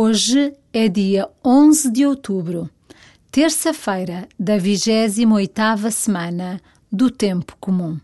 Hoje é dia 11 de outubro, terça-feira da 28ª semana do Tempo Comum.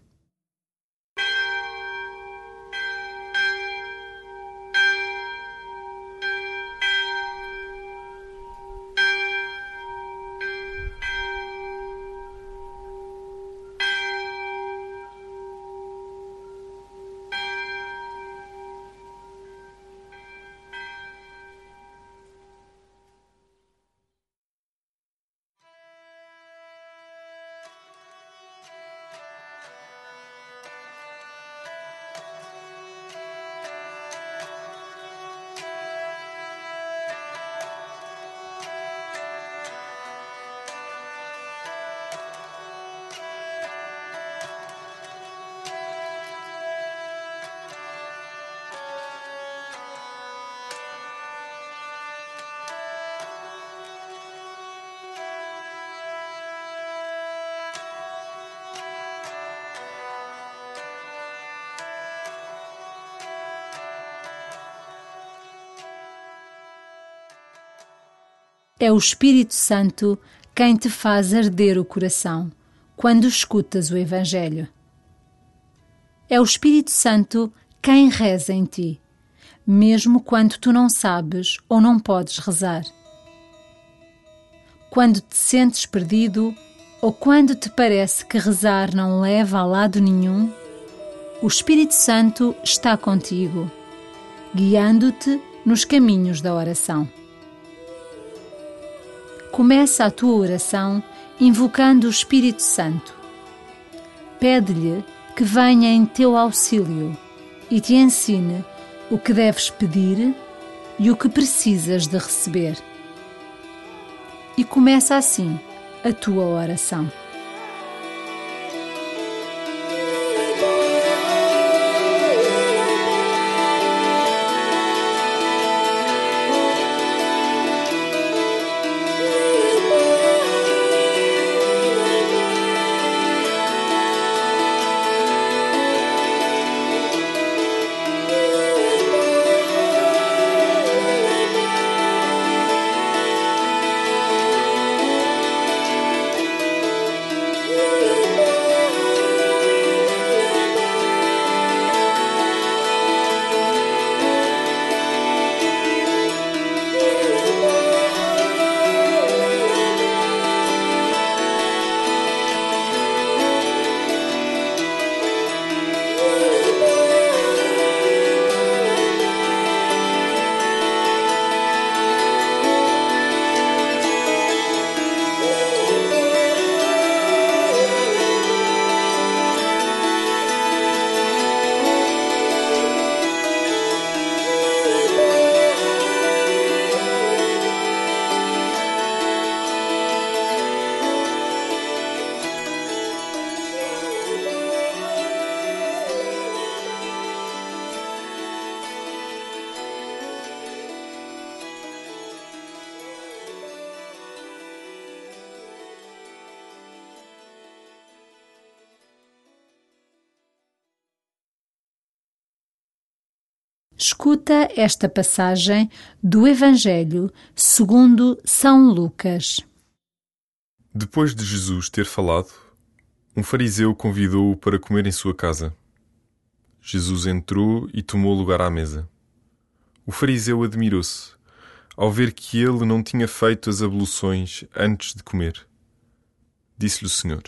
É o Espírito Santo quem te faz arder o coração quando escutas o Evangelho. É o Espírito Santo quem reza em ti, mesmo quando tu não sabes ou não podes rezar. Quando te sentes perdido ou quando te parece que rezar não leva a lado nenhum, o Espírito Santo está contigo, guiando-te nos caminhos da oração. Começa a tua oração invocando o Espírito Santo. Pede-lhe que venha em teu auxílio e te ensine o que deves pedir e o que precisas de receber. E começa assim a tua oração. Escuta esta passagem do Evangelho segundo São Lucas. Depois de Jesus ter falado, um fariseu convidou-o para comer em sua casa. Jesus entrou e tomou lugar à mesa. O fariseu admirou-se ao ver que ele não tinha feito as abluções antes de comer. Disse-lhe o Senhor: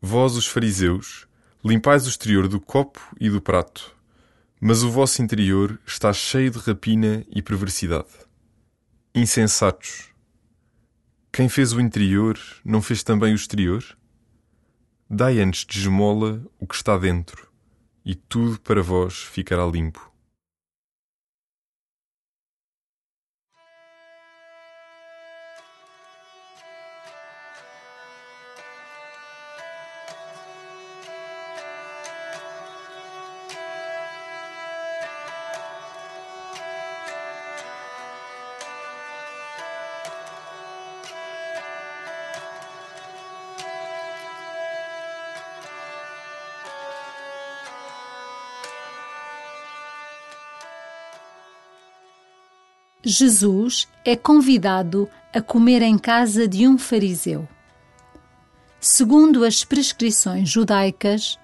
Vós, os fariseus, limpais o exterior do copo e do prato mas o vosso interior está cheio de rapina e perversidade. Insensatos! Quem fez o interior não fez também o exterior? Dai antes de esmola o que está dentro, e tudo para vós ficará limpo. Jesus é convidado a comer em casa de um fariseu. Segundo as prescrições judaicas,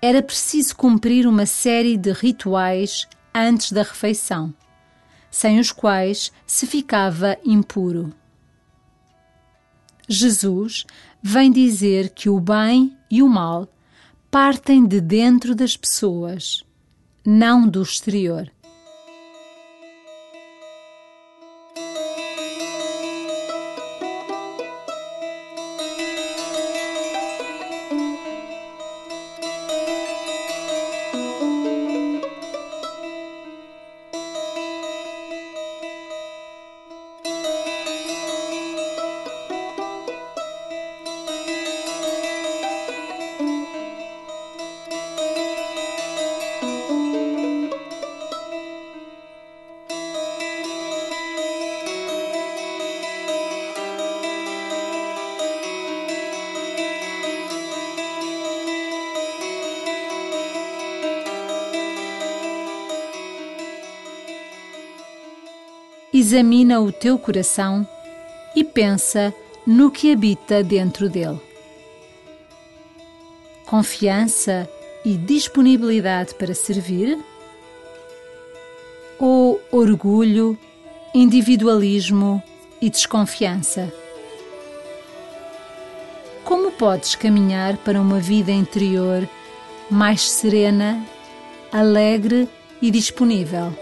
era preciso cumprir uma série de rituais antes da refeição, sem os quais se ficava impuro. Jesus vem dizer que o bem e o mal partem de dentro das pessoas, não do exterior. Examina o teu coração e pensa no que habita dentro dele. Confiança e disponibilidade para servir? Ou orgulho, individualismo e desconfiança? Como podes caminhar para uma vida interior mais serena, alegre e disponível?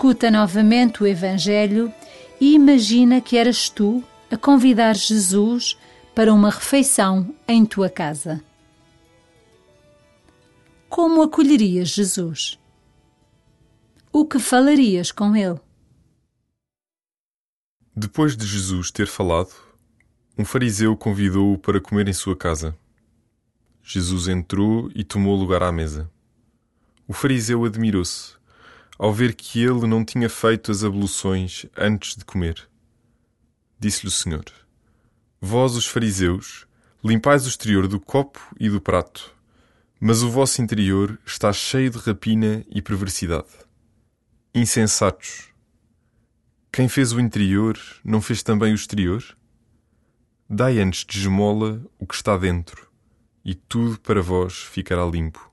Escuta novamente o Evangelho e imagina que eras tu a convidar Jesus para uma refeição em tua casa. Como acolherias Jesus? O que falarias com ele? Depois de Jesus ter falado, um fariseu convidou-o para comer em sua casa. Jesus entrou e tomou lugar à mesa. O fariseu admirou-se ao ver que ele não tinha feito as abluções antes de comer. Disse-lhe o Senhor: Vós, os fariseus, limpais o exterior do copo e do prato, mas o vosso interior está cheio de rapina e perversidade. Insensatos! Quem fez o interior não fez também o exterior? Dai antes de esmola o que está dentro, e tudo para vós ficará limpo.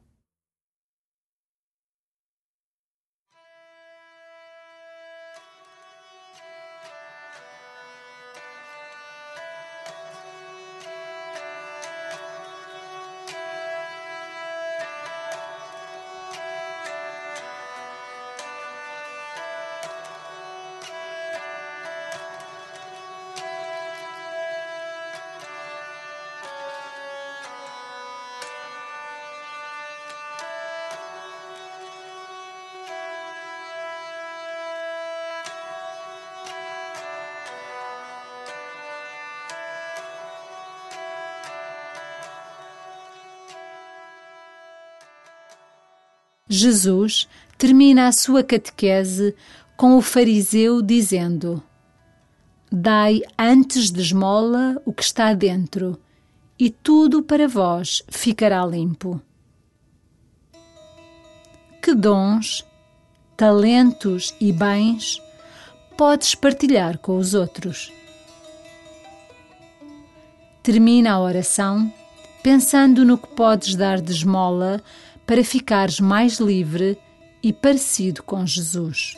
Jesus termina a sua catequese com o fariseu dizendo: Dai antes de esmola o que está dentro, e tudo para vós ficará limpo. Que dons, talentos e bens podes partilhar com os outros? Termina a oração pensando no que podes dar de esmola para ficares mais livre e parecido com Jesus.